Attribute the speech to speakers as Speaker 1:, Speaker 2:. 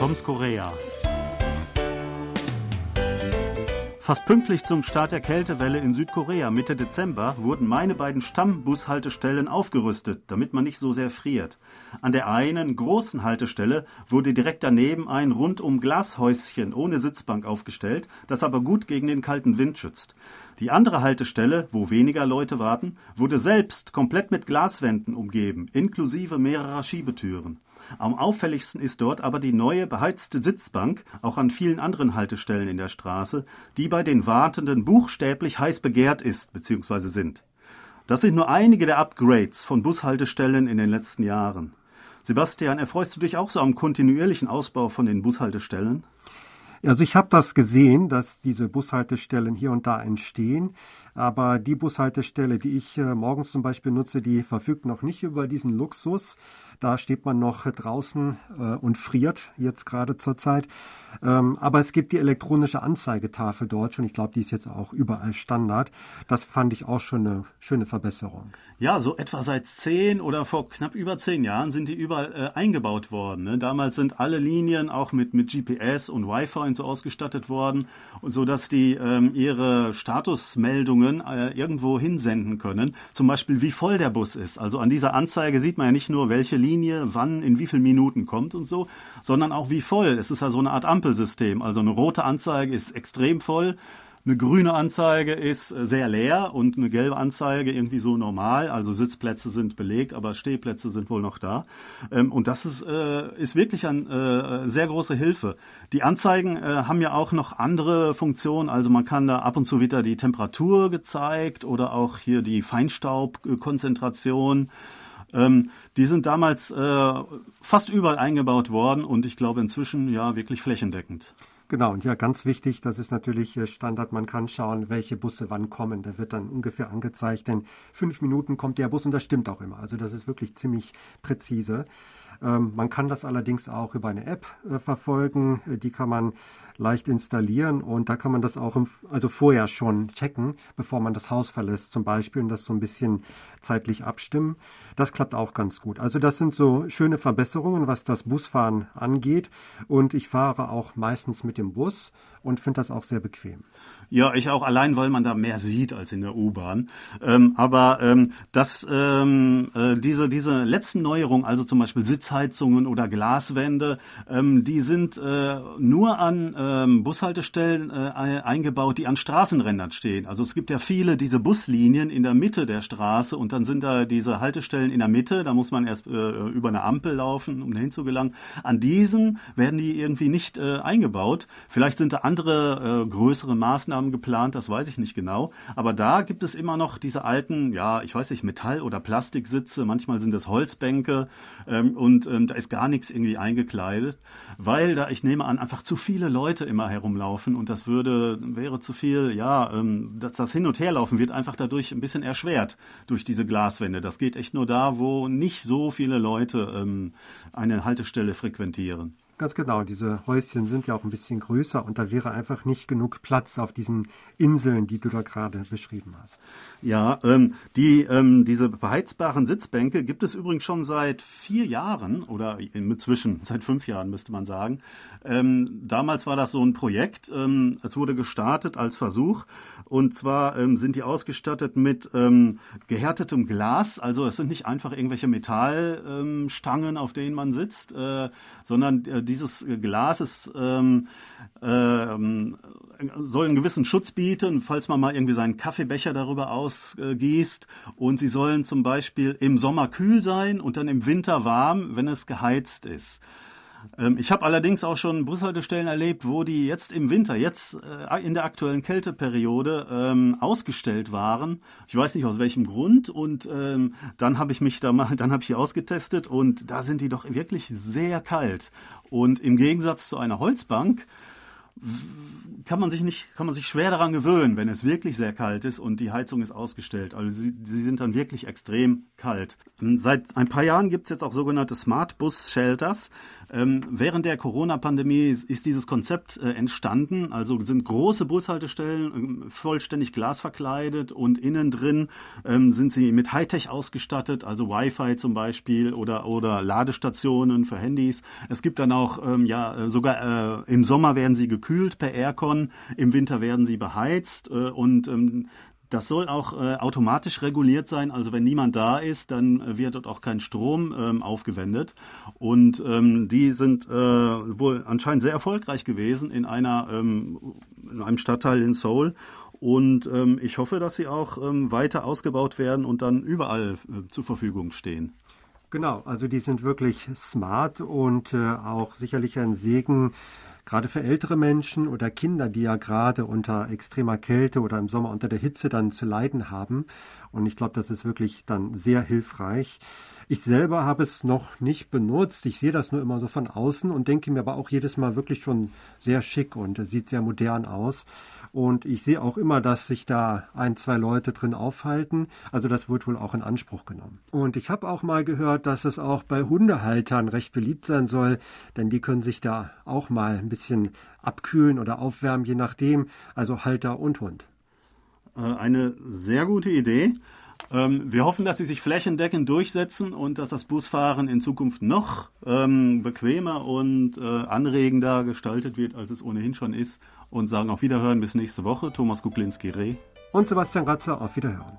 Speaker 1: Toms Korea. Fast pünktlich zum Start der Kältewelle in Südkorea Mitte Dezember wurden meine beiden Stammbushaltestellen aufgerüstet, damit man nicht so sehr friert. An der einen großen Haltestelle wurde direkt daneben ein rundum Glashäuschen ohne Sitzbank aufgestellt, das aber gut gegen den kalten Wind schützt. Die andere Haltestelle, wo weniger Leute warten, wurde selbst komplett mit Glaswänden umgeben, inklusive mehrerer Schiebetüren. Am auffälligsten ist dort aber die neue beheizte Sitzbank, auch an vielen anderen Haltestellen in der Straße, die bei den Wartenden buchstäblich heiß begehrt ist bzw. sind. Das sind nur einige der Upgrades von Bushaltestellen in den letzten Jahren. Sebastian, erfreust du dich auch so am kontinuierlichen Ausbau von den Bushaltestellen?
Speaker 2: Also ich habe das gesehen, dass diese Bushaltestellen hier und da entstehen. Aber die Bushaltestelle, die ich äh, morgens zum Beispiel nutze, die verfügt noch nicht über diesen Luxus. Da steht man noch draußen äh, und friert, jetzt gerade zur Zeit. Ähm, aber es gibt die elektronische Anzeigetafel dort schon. Ich glaube, die ist jetzt auch überall Standard. Das fand ich auch schon eine schöne Verbesserung.
Speaker 1: Ja, so etwa seit zehn oder vor knapp über zehn Jahren sind die überall äh, eingebaut worden. Ne? Damals sind alle Linien auch mit, mit GPS und Wi-Fi und so ausgestattet worden, so dass die ähm, ihre Statusmeldungen äh, irgendwo hinsenden können. Zum Beispiel, wie voll der Bus ist. Also an dieser Anzeige sieht man ja nicht nur, welche Linie wann in wie vielen Minuten kommt und so, sondern auch wie voll. Es ist ja so eine Art Ampelsystem. Also eine rote Anzeige ist extrem voll. Eine grüne Anzeige ist äh, sehr leer und eine gelbe Anzeige irgendwie so normal. Also Sitzplätze sind belegt, aber Stehplätze sind wohl noch da. Ähm, und das ist, äh, ist wirklich eine äh, sehr große Hilfe. Die Anzeigen haben ja auch noch andere Funktionen. Also man kann da ab und zu wieder die Temperatur gezeigt oder auch hier die Feinstaubkonzentration. Ähm, die sind damals fast überall eingebaut worden und ich glaube inzwischen ja wirklich flächendeckend.
Speaker 2: Genau, und ja, ganz wichtig, das ist natürlich äh, Standard, man kann schauen, welche Busse wann kommen. Da wird dann ungefähr angezeigt, in fünf Minuten kommt der Bus und das stimmt auch immer. Also das ist wirklich ziemlich präzise. Ähm, man kann das allerdings auch über eine App äh, verfolgen. Äh, die kann man leicht installieren und da kann man das auch im, also vorher schon checken, bevor man das Haus verlässt zum Beispiel und das so ein bisschen zeitlich abstimmen. Das klappt auch ganz gut. Also das sind so schöne Verbesserungen, was das Busfahren angeht und ich fahre auch meistens mit dem Bus und finde das auch sehr bequem.
Speaker 1: Ja, ich auch allein, weil man da mehr sieht als in der U-Bahn. Ähm, aber ähm, dass ähm, äh, diese diese letzten Neuerungen, also zum Beispiel Sitzheizungen oder Glaswände, ähm, die sind äh, nur an ähm, Bushaltestellen äh, eingebaut, die an Straßenrändern stehen. Also es gibt ja viele diese Buslinien in der Mitte der Straße und dann sind da diese Haltestellen in der Mitte. Da muss man erst äh, über eine Ampel laufen, um dahin zu gelangen. An diesen werden die irgendwie nicht äh, eingebaut. Vielleicht sind da andere äh, größere Maßnahmen geplant, das weiß ich nicht genau. Aber da gibt es immer noch diese alten, ja, ich weiß nicht, Metall- oder Plastiksitze, manchmal sind das Holzbänke ähm, und ähm, da ist gar nichts irgendwie eingekleidet, weil da, ich nehme an, einfach zu viele Leute immer herumlaufen und das würde, wäre zu viel, ja, ähm, dass das Hin- und Herlaufen wird einfach dadurch ein bisschen erschwert durch diese Glaswände. Das geht echt nur da, wo nicht so viele Leute ähm, eine Haltestelle frequentieren.
Speaker 2: Ganz genau, diese Häuschen sind ja auch ein bisschen größer und da wäre einfach nicht genug Platz auf diesen Inseln, die du da gerade beschrieben hast.
Speaker 1: Ja, ähm, die, ähm, diese beheizbaren Sitzbänke gibt es übrigens schon seit vier Jahren oder inzwischen seit fünf Jahren müsste man sagen. Ähm, damals war das so ein Projekt. Ähm, es wurde gestartet als Versuch und zwar ähm, sind die ausgestattet mit ähm, gehärtetem Glas. Also es sind nicht einfach irgendwelche Metallstangen, auf denen man sitzt, äh, sondern äh, dieses Glas ist, ähm, ähm, soll einen gewissen Schutz bieten, falls man mal irgendwie seinen Kaffeebecher darüber ausgießt. Und sie sollen zum Beispiel im Sommer kühl sein und dann im Winter warm, wenn es geheizt ist. Ähm, ich habe allerdings auch schon Bushaltestellen erlebt, wo die jetzt im Winter, jetzt äh, in der aktuellen Kälteperiode ähm, ausgestellt waren. Ich weiß nicht aus welchem Grund. Und ähm, dann habe ich mich da mal, dann habe ich die ausgetestet und da sind die doch wirklich sehr kalt. Und im Gegensatz zu einer Holzbank kann man sich nicht, kann man sich schwer daran gewöhnen, wenn es wirklich sehr kalt ist und die Heizung ist ausgestellt. Also sie, sie sind dann wirklich extrem kalt. Seit ein paar Jahren gibt es jetzt auch sogenannte Smart Bus Shelters. Ähm, während der Corona-Pandemie ist dieses Konzept äh, entstanden. Also sind große Bushaltestellen äh, vollständig glasverkleidet und innen drin ähm, sind sie mit Hightech ausgestattet, also Wi-Fi zum Beispiel oder, oder Ladestationen für Handys. Es gibt dann auch, ähm, ja, äh, sogar äh, im Sommer werden sie gekühlt per Aircon, im Winter werden sie beheizt äh, und ähm, das soll auch äh, automatisch reguliert sein. Also wenn niemand da ist, dann wird dort auch kein Strom ähm, aufgewendet. Und ähm, die sind äh, wohl anscheinend sehr erfolgreich gewesen in einer ähm, in einem Stadtteil in Seoul. Und ähm, ich hoffe, dass sie auch ähm, weiter ausgebaut werden und dann überall äh, zur Verfügung stehen.
Speaker 2: Genau, also die sind wirklich smart und äh, auch sicherlich ein Segen gerade für ältere Menschen oder Kinder, die ja gerade unter extremer Kälte oder im Sommer unter der Hitze dann zu leiden haben. Und ich glaube, das ist wirklich dann sehr hilfreich. Ich selber habe es noch nicht benutzt. Ich sehe das nur immer so von außen und denke mir aber auch jedes Mal wirklich schon sehr schick und sieht sehr modern aus. Und ich sehe auch immer, dass sich da ein, zwei Leute drin aufhalten. Also das wird wohl auch in Anspruch genommen. Und ich habe auch mal gehört, dass es auch bei Hundehaltern recht beliebt sein soll, denn die können sich da auch mal ein bisschen abkühlen oder aufwärmen, je nachdem. Also Halter und Hund.
Speaker 1: Äh, eine sehr gute Idee. Ähm, wir hoffen, dass sie sich flächendeckend durchsetzen und dass das Busfahren in Zukunft noch ähm, bequemer und äh, anregender gestaltet wird, als es ohnehin schon ist. Und sagen auf Wiederhören bis nächste Woche. Thomas Kuklinski-Reh.
Speaker 2: Und Sebastian Ratzer, auf Wiederhören.